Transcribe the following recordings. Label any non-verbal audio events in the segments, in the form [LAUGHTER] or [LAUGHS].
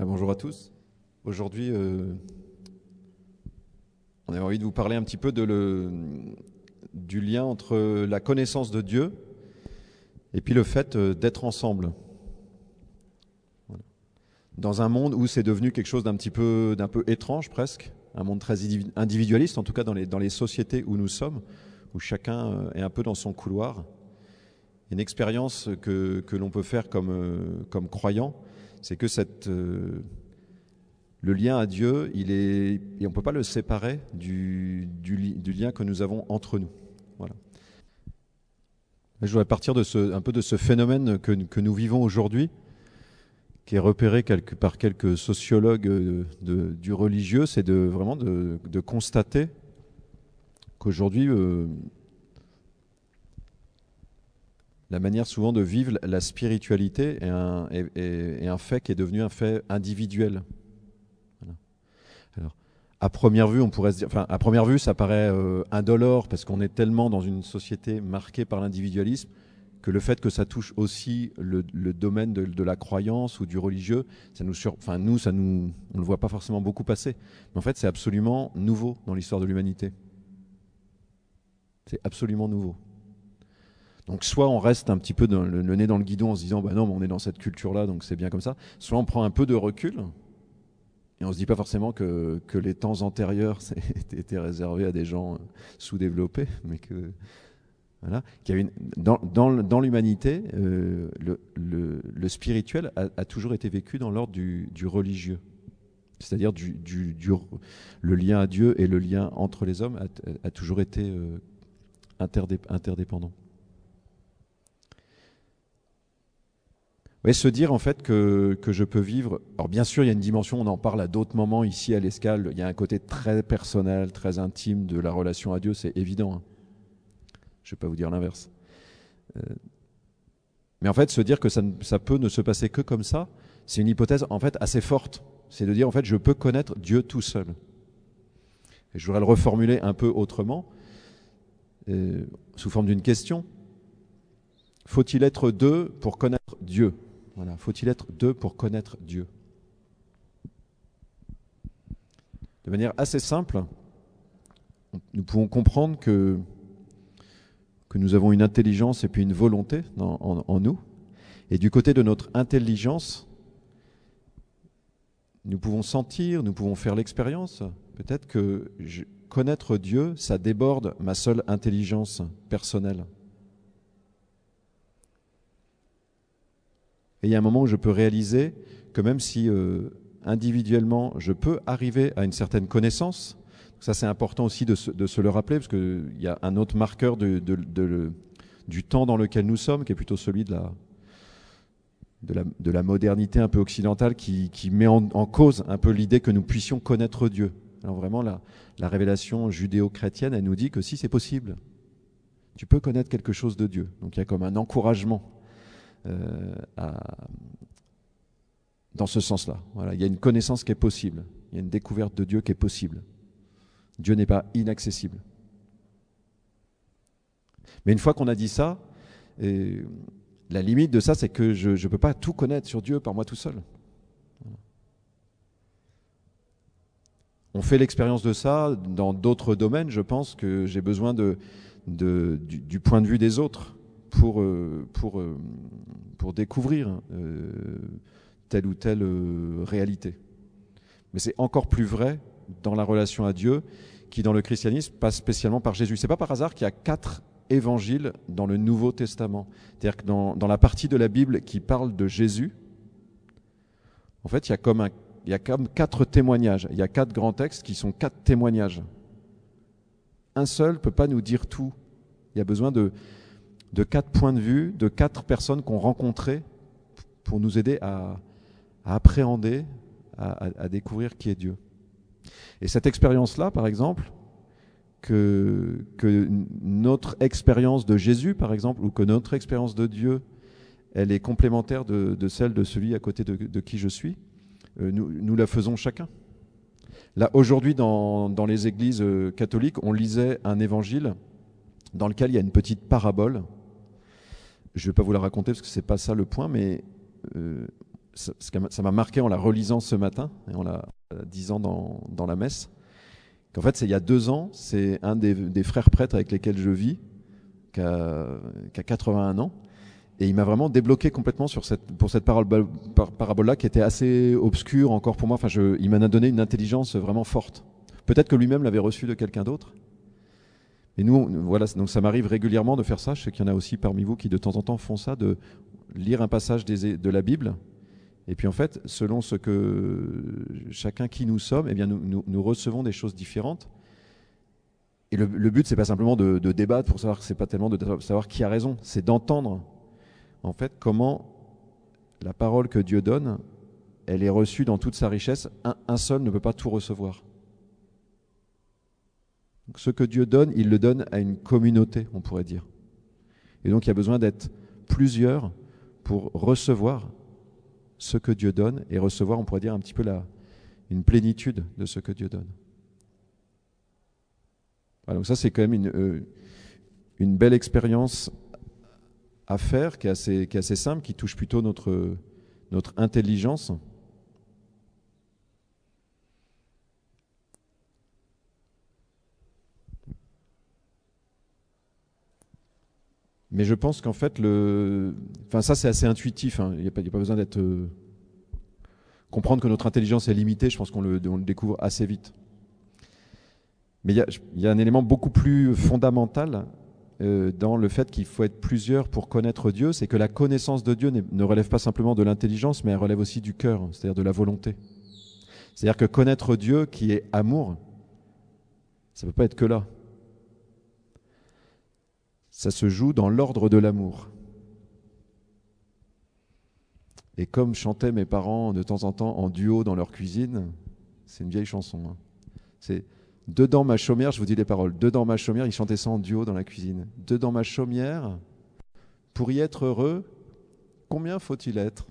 Ben, bonjour à tous. Aujourd'hui, euh, on avait envie de vous parler un petit peu du lien entre la connaissance de Dieu et puis le fait euh, d'être ensemble. Dans un monde où c'est devenu quelque chose d'un petit peu, d'un peu étrange presque, un monde très individualiste, en tout cas dans les, dans les sociétés où nous sommes, où chacun euh, est un peu dans son couloir. Une expérience que, que l'on peut faire comme, comme croyant, c'est que euh, le lien à Dieu, et on ne peut pas le séparer du, lien que nous avons entre nous. Voilà. je voudrais partir de un peu de ce phénomène que, nous vivons aujourd'hui, qui est repéré par quelques sociologues de, du religieux, c'est vraiment de, de constater qu'aujourd'hui, euh, la manière souvent de vivre la spiritualité est un, fait qui est devenu un fait individuel. Alors, à première vue, on pourrait dire, enfin, à première vue, ça paraît euh, indolore parce qu'on est tellement dans une société marquée par l'individualisme que le fait que ça touche aussi le, le domaine de, de, la croyance ou du religieux, ça nous, sur, enfin, nous, ça nous, on le voit pas forcément beaucoup passer. Mais en fait, c'est absolument nouveau dans l'histoire de l'humanité. C'est absolument nouveau. Donc soit on reste un petit peu le, nez dans le guidon en se disant bah non mais on est dans cette culture là donc c'est bien comme ça, soit on prend un peu de recul et on se dit pas forcément que, les temps antérieurs [LAUGHS] étaient réservés à des gens sous-développés, mais que voilà, qu'il dans, l'humanité euh, le, spirituel a, toujours été vécu dans l'ordre du, religieux c'est-à-dire du, le lien à Dieu et le lien entre les hommes a, toujours été euh, interdé, interdépendant. Se dire en fait que, je peux vivre. Alors bien sûr, il y a une dimension, on en parle à d'autres moments ici à l'escale. Il y a un côté très personnel, très intime de la relation à Dieu, c'est évident. Hein. Je ne vais pas vous dire l'inverse. Euh, mais en fait, se dire que ça, ça peut ne se passer que comme ça, c'est une hypothèse en fait assez forte. C'est de dire en fait, je peux connaître Dieu tout seul. Et je voudrais le reformuler un peu autrement, euh, sous forme d'une question. Faut-il être deux pour connaître Dieu? Faut-il être deux pour connaître Dieu? De manière assez simple, nous pouvons comprendre que, nous avons une intelligence et puis une volonté en, nous. Et du côté de notre intelligence, nous pouvons sentir, nous pouvons faire l'expérience, peut-être que connaître Dieu, ça déborde ma seule intelligence personnelle. Et il y a un moment où je peux réaliser que même si euh, individuellement je peux arriver à une certaine connaissance, ça c'est important aussi de se, le rappeler, parce qu'il y a un autre marqueur du temps dans lequel nous sommes, qui est plutôt celui de la, de la, de la modernité un peu occidentale, qui, met en, cause un peu l'idée que nous puissions connaître Dieu. Alors vraiment, la, la révélation judéo-chrétienne, elle nous dit que si c'est possible, tu peux connaître quelque chose de Dieu. Donc il y a comme un encouragement à, dans ce sens-là. Voilà, il y a une connaissance qui est possible, il y a une découverte de Dieu qui est possible. Dieu n'est pas inaccessible. Mais une fois qu'on a dit ça, la limite de ça, c'est que je ne peux pas tout connaître sur Dieu par moi tout seul. On fait l'expérience de ça dans d'autres domaines. Je pense que j'ai besoin du, point de vue des autres pour, euh, pour, euh, pour découvrir euh, telle ou telle réalité. Mais c'est encore plus vrai dans la relation à Dieu qui, dans le christianisme, passe spécialement par Jésus. C'est pas par hasard qu'il y a quatre évangiles dans le Nouveau Testament. C'est-à-dire que dans, dans la partie de la Bible qui parle de Jésus, en fait, il y a comme un il y a comme quatre témoignages. Il y a quatre grands textes qui sont quatre témoignages. Un seul ne peut pas nous dire tout. Il y a besoin de, de quatre points de vue, de quatre personnes qu'on rencontrait pour nous aider à, appréhender, à, découvrir qui est Dieu. Et cette expérience-là, par exemple, que, notre expérience de Jésus, par exemple, ou que notre expérience de Dieu, elle est complémentaire de, celle de celui à côté de, qui je suis, euh, nous, la faisons chacun. Là, aujourd'hui, dans, dans, les églises euh, catholiques, on lisait un évangile dans lequel il y a une petite parabole. Je ne vais pas vous la raconter parce que ce n'est pas ça le point, mais euh, ça m'a marqué en la relisant ce matin, et en la disant dans, la messe, qu'en fait, c'est il y a deux ans, c'est un des, frères prêtres avec lesquels je vis, qui a, 81 ans, et il m'a vraiment débloqué complètement sur pour cette parabole, parabole-là qui était assez obscure encore pour moi. Enfin, je, il m'en a donné une intelligence vraiment forte. Peut-être que lui-même l'avait reçu de quelqu'un d'autre. Et nous, voilà, donc ça m'arrive régulièrement de faire ça. Je sais qu'il y en a aussi parmi vous qui de temps en temps font ça, de lire un passage de la Bible. Et puis en fait, selon ce que chacun qui nous sommes, eh bien nous, recevons des choses différentes. Et le, le but, c'est pas simplement de, de, débattre pour savoir, c'est pas tellement de savoir qui a raison, c'est d'entendre en fait, comment la parole que Dieu donne, elle est reçue dans toute sa richesse. Un, seul ne peut pas tout recevoir. Ce que Dieu donne, il le donne à une communauté, on pourrait dire. Et donc il y a besoin d'être plusieurs pour recevoir ce que Dieu donne et recevoir, on pourrait dire, un petit peu la, une plénitude de ce que Dieu donne. donc ça, c'est quand même une, euh, belle expérience à faire qui est assez, qui est assez simple, qui touche plutôt notre, notre intelligence. Mais je pense qu'en fait, le... enfin, ça c'est assez intuitif. Hein. Il n'y a, pas besoin d'être. Euh, comprendre que notre intelligence est limitée, je pense qu'on le, le, découvre assez vite. Mais il y, a, y, a, un élément beaucoup plus fondamental euh, dans le fait qu'il faut être plusieurs pour connaître Dieu, c'est que la connaissance de Dieu ne relève pas simplement de l'intelligence, mais elle relève aussi du cœur, c'est-à-dire de la volonté. C'est-à-dire que connaître Dieu qui est amour, ça ne peut pas être que là. Ça se joue dans l'ordre de l'amour. Et comme chantaient mes parents de temps en temps en duo dans leur cuisine, c'est une vieille chanson. Hein. C'est Dedans ma chaumière, je vous dis les paroles. Dedans ma chaumière, ils chantaient ça en duo dans la cuisine. Dedans ma chaumière, pour y être heureux, combien faut-il être?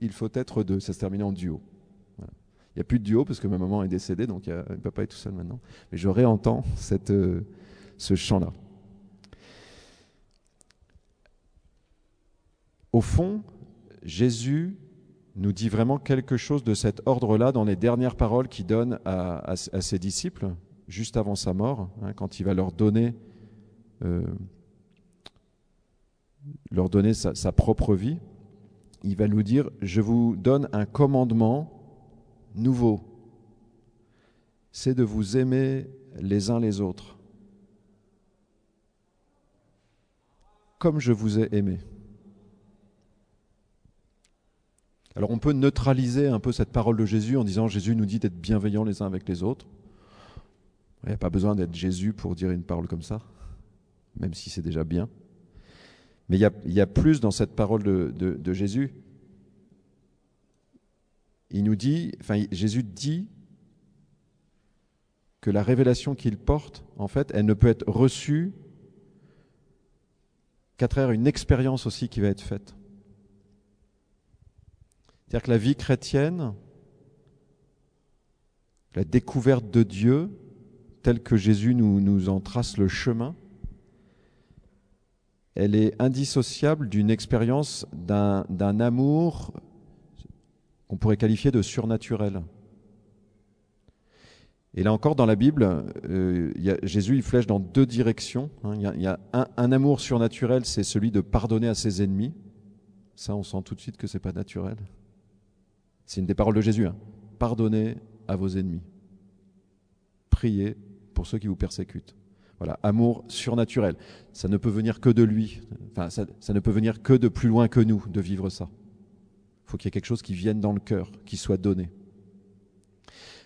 Il faut être deux. Ça se terminait en duo. Il n'y a plus de duo parce que ma maman est décédée, donc il pas être tout seul maintenant. Mais je réentends euh, ce chant-là. Au fond, Jésus nous dit vraiment quelque chose de cet ordre-là dans les dernières paroles qu'il donne à, ses disciples, juste avant sa mort, hein, quand il va leur donner, euh, leur donner sa, sa, propre vie. Il va nous dire, je vous donne un commandement nouveau, c'est de vous aimer les uns les autres, comme je vous ai aimé. Alors on peut neutraliser un peu cette parole de Jésus en disant Jésus nous dit d'être bienveillants les uns avec les autres. Il n'y a pas besoin d'être Jésus pour dire une parole comme ça, même si c'est déjà bien. Mais il y, a, plus dans cette parole de, Jésus. Il nous dit, enfin Jésus dit que la révélation qu'il porte, en fait, elle ne peut être reçue qu'à travers une expérience aussi qui va être faite. C'est-à-dire que la vie chrétienne, la découverte de Dieu, telle que Jésus nous, en trace le chemin, elle est indissociable d'une expérience d'un amour qu'on pourrait qualifier de surnaturel. Et là encore, dans la Bible, euh, Jésus il flèche dans deux directions. Hein. Il y a, un, un, amour surnaturel, c'est celui de pardonner à ses ennemis. Ça, on sent tout de suite que c'est pas naturel. C'est une des paroles de Jésus. Hein. Pardonnez à vos ennemis. Priez pour ceux qui vous persécutent. Voilà, amour surnaturel. Ça ne peut venir que de lui. Enfin, ça, ça ne peut venir que de plus loin que nous de vivre ça. Il faut qu'il y ait quelque chose qui vienne dans le cœur, qui soit donné.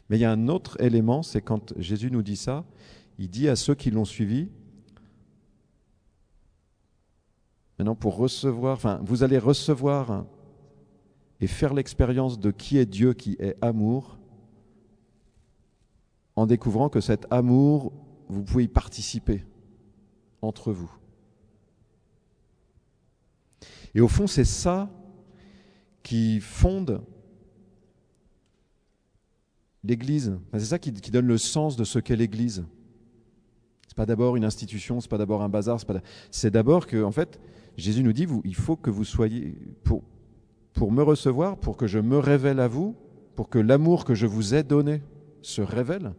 Mais il y a un autre élément, c'est quand Jésus nous dit ça, il dit à ceux qui l'ont suivi, maintenant pour recevoir, enfin, vous allez recevoir et faire l'expérience de qui est Dieu, qui est amour, en découvrant que cet amour, vous pouvez y participer entre vous. Et au fond, c'est ça qui fonde l'Église. c'est ça qui, donne le sens de ce qu'est l'Église. C'est pas d'abord une institution, c'est pas d'abord un bazar, c'est d'abord que, en fait, Jésus nous dit, il faut que vous soyez, pour, pour me recevoir, pour que je me révèle à vous, pour que l'amour que je vous ai donné se révèle,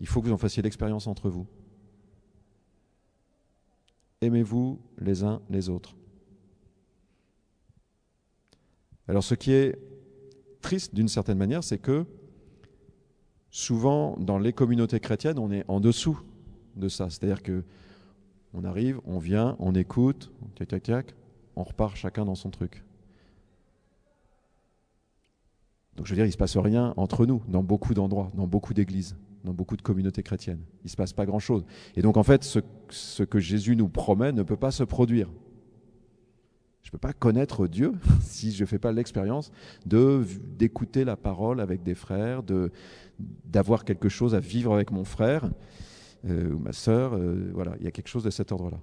il faut que vous en fassiez l'expérience entre vous. Aimez-vous les uns les autres. Alors ce qui est triste d'une certaine manière, c'est que souvent dans les communautés chrétiennes, on est en dessous de ça. C'est-à-dire que on arrive, on vient, on écoute, on repart chacun dans son truc. Donc je veux dire, il ne se passe rien entre nous, dans beaucoup d'endroits, dans beaucoup d'églises, dans beaucoup de communautés chrétiennes. Il ne se passe pas grand-chose. Et donc en fait, ce, que Jésus nous promet ne peut pas se produire. Je ne peux pas connaître Dieu [LAUGHS] si je ne fais pas l'expérience d'écouter la parole avec des frères, d'avoir quelque chose à vivre avec mon frère euh, ou ma sœur. Euh, voilà, il y a quelque chose de cet ordre-là.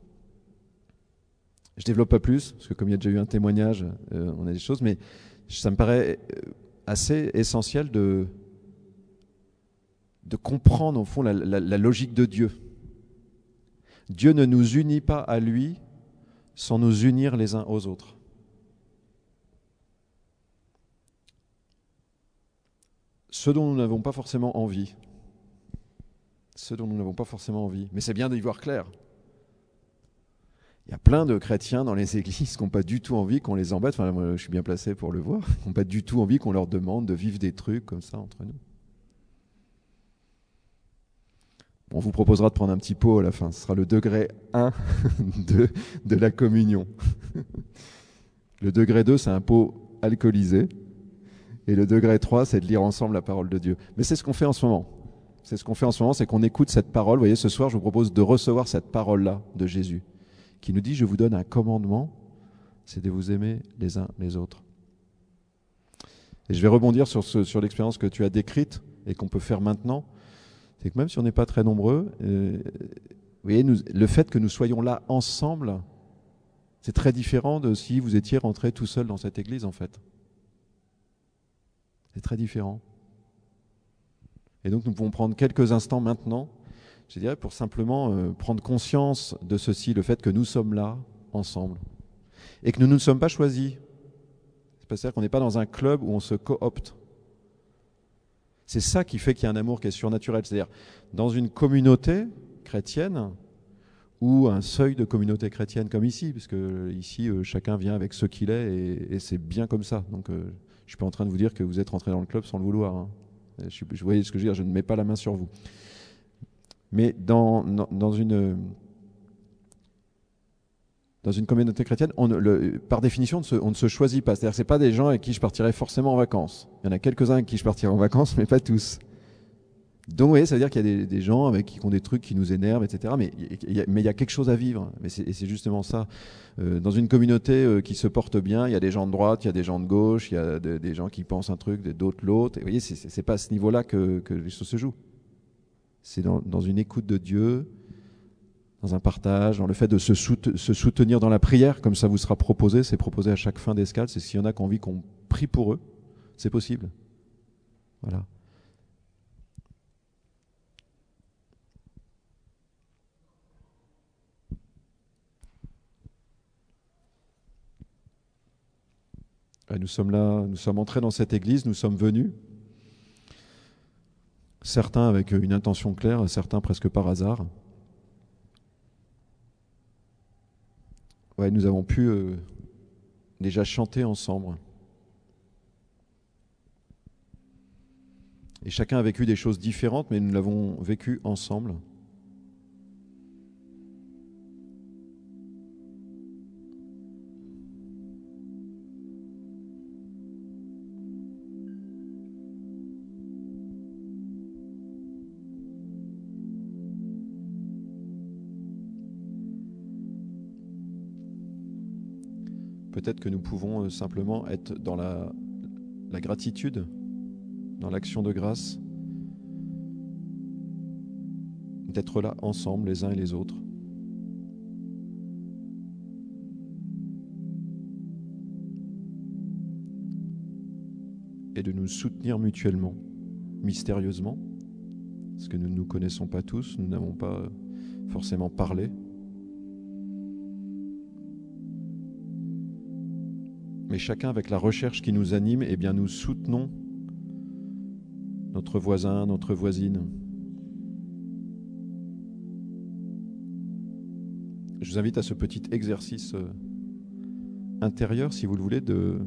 Je développe pas plus, parce que comme il y a déjà eu un témoignage, euh, on a des choses, mais ça me paraît assez essentiel de, comprendre au fond la, la, logique de Dieu. Dieu ne nous unit pas à lui sans nous unir les uns aux autres. Ce dont nous n'avons pas forcément envie, ce dont nous n'avons pas forcément envie, mais c'est bien d'y voir clair. Il y a plein de chrétiens dans les [LAUGHS] églises qui n'ont pas du tout envie qu'on les embête. Enfin, moi, je suis bien placé pour le voir. [LAUGHS] Qui n'ont pas du tout envie qu'on leur demande de vivre des trucs comme ça entre nous. On vous proposera de prendre un petit pot à la fin. Ce sera le degré 1 [LAUGHS] de, de la communion. Le degré 2, c'est un pot alcoolisé. Et le degré 3, c'est de lire ensemble la parole de Dieu. Mais c'est ce qu'on fait en ce moment. C'est ce qu'on fait en ce moment, c'est qu'on écoute cette parole. Vous voyez, ce soir, je vous propose de recevoir cette parole-là de Jésus qui nous dit, je vous donne un commandement, c'est de vous aimer les uns les autres. Et je vais rebondir sur, sur l'expérience que tu as décrite et qu'on peut faire maintenant. C'est que même si on n'est pas très nombreux, euh, vous voyez, le fait que nous soyons là ensemble, c'est très différent de si vous étiez rentré tout seul dans cette église, en fait. C'est très différent. Et donc nous pouvons prendre quelques instants maintenant je dirais, pour simplement euh, prendre conscience de ceci, le fait que nous sommes là, ensemble, et que nous ne nous sommes pas choisis. C'est-à-dire qu'on n'est pas dans un club où on se coopte. C'est ça qui fait qu'il y a un amour qui est surnaturel. C'est-à-dire, dans une communauté chrétienne, ou un seuil de communauté chrétienne comme ici, parce que ici, euh, chacun vient avec ce qu'il est, et, c'est bien comme ça. Donc, euh, je ne suis pas en train de vous dire que vous êtes rentré dans le club sans le vouloir. Hein. Je, voyez ce que je veux dire, je ne mets pas la main sur vous. Mais dans, dans, une, dans une communauté chrétienne, on, par définition, on ne se choisit pas. C'est-à-dire, c'est pas des gens avec qui je partirais forcément en vacances. Il y en a quelques-uns avec qui je partirais en vacances, [LAUGHS] mais pas tous. Donc, vous voyez, ça veut dire qu'il y a des, gens avec qui ont des trucs qui nous énervent, etc. Mais il y a, y a quelque chose à vivre. Mais et c'est justement ça. Euh, dans une communauté euh, qui se porte bien, il y a des gens de droite, il y a des gens de gauche, il y a des gens qui pensent un truc, d'autres l'autre. Et vous voyez, c'est pas à ce niveau-là que, que les choses se jouent c'est dans, une écoute de Dieu, dans un partage, dans le fait de se, soutenir dans la prière, comme ça vous sera proposé, c'est proposé à chaque fin d'escale, c'est s'il y en a qui ont envie qu'on prie pour eux, c'est possible. Voilà. Nous sommes là, nous sommes entrés dans cette église, nous sommes venus certains avec une intention claire, certains presque par hasard. Ouais, nous avons pu euh, déjà chanter ensemble. Et chacun a vécu des choses différentes, mais nous l'avons vécu ensemble. Peut-être que nous pouvons euh, simplement être dans la, gratitude, dans l'action de grâce, d'être là ensemble les uns et les autres. Et de nous soutenir mutuellement, mystérieusement, parce que nous ne nous connaissons pas tous, nous n'avons pas forcément parlé, mais chacun avec la recherche qui nous anime, eh bien nous soutenons notre voisin, notre voisine. Je vous invite à ce petit exercice euh, intérieur, si vous le voulez, de,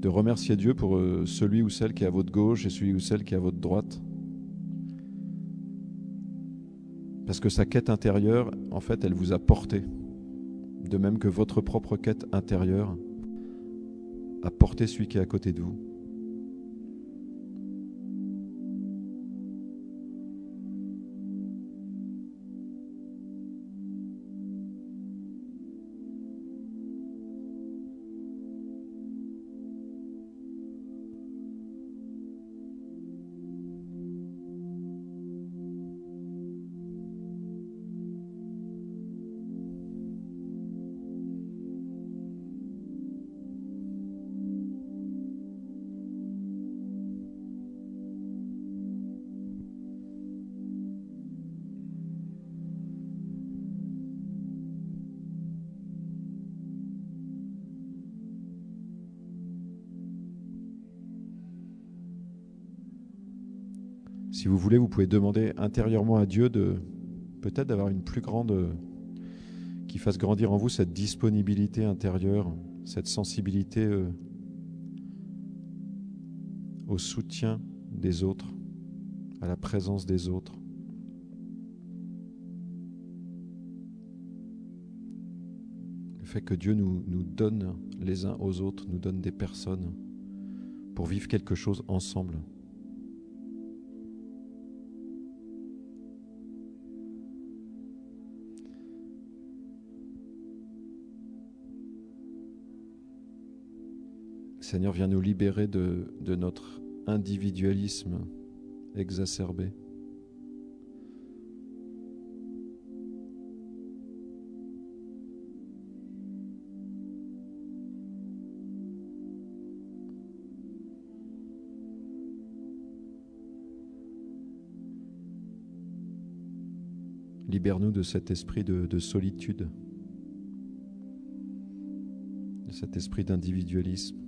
de remercier Dieu pour euh, celui ou celle qui est à votre gauche et celui ou celle qui est à votre droite. Parce que sa quête intérieure, en fait, elle vous a porté. De même que votre propre quête intérieure a porté celui qui est à côté de vous. Si vous voulez, vous pouvez demander intérieurement à Dieu de peut-être d'avoir une plus grande qui fasse grandir en vous cette disponibilité intérieure, cette sensibilité euh, au soutien des autres, à la présence des autres. Le fait que Dieu nous donne les uns aux autres, nous donne des personnes pour vivre quelque chose ensemble. Seigneur, viens nous libérer de, notre individualisme exacerbé. Libère-nous de cet esprit de, de solitude, de cet esprit d'individualisme.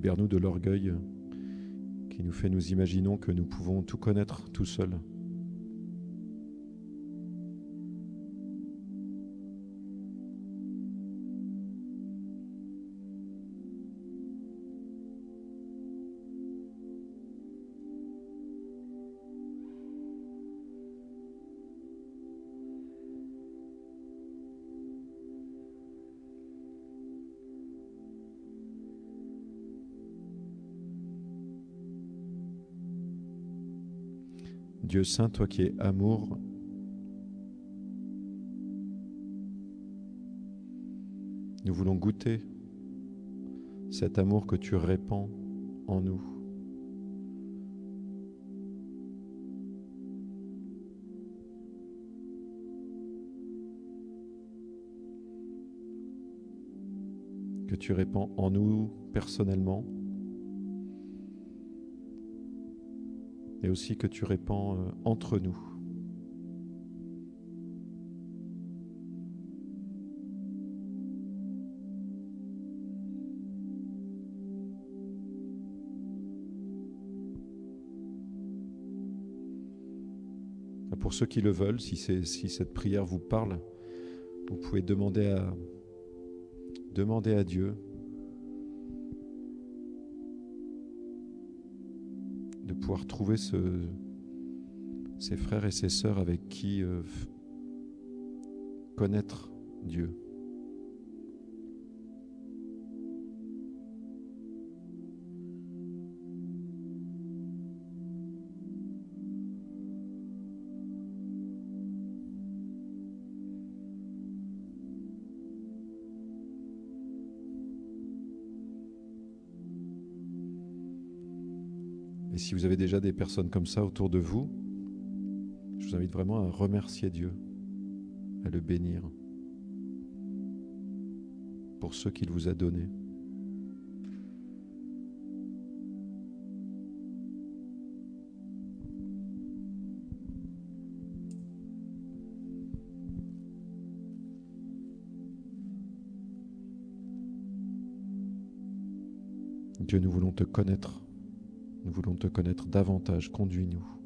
Libère-nous de l'orgueil qui nous fait nous imaginons que nous pouvons tout connaître tout seuls. Dieu Saint, toi qui es amour, nous voulons goûter cet amour que tu répands en nous. que tu répands en nous personnellement, et aussi que tu répands euh, entre nous. Pour ceux qui le veulent, si, si cette prière vous parle, vous pouvez demander à, demander à Dieu pouvoir trouver ce, ses frères et ses sœurs avec qui euh, connaître Dieu. Si vous avez déjà des personnes comme ça autour de vous, je vous invite vraiment à remercier Dieu, à le bénir pour ce qu'il vous a donné. Dieu, nous voulons te connaître. Nous voulons te connaître davantage. Conduis-nous.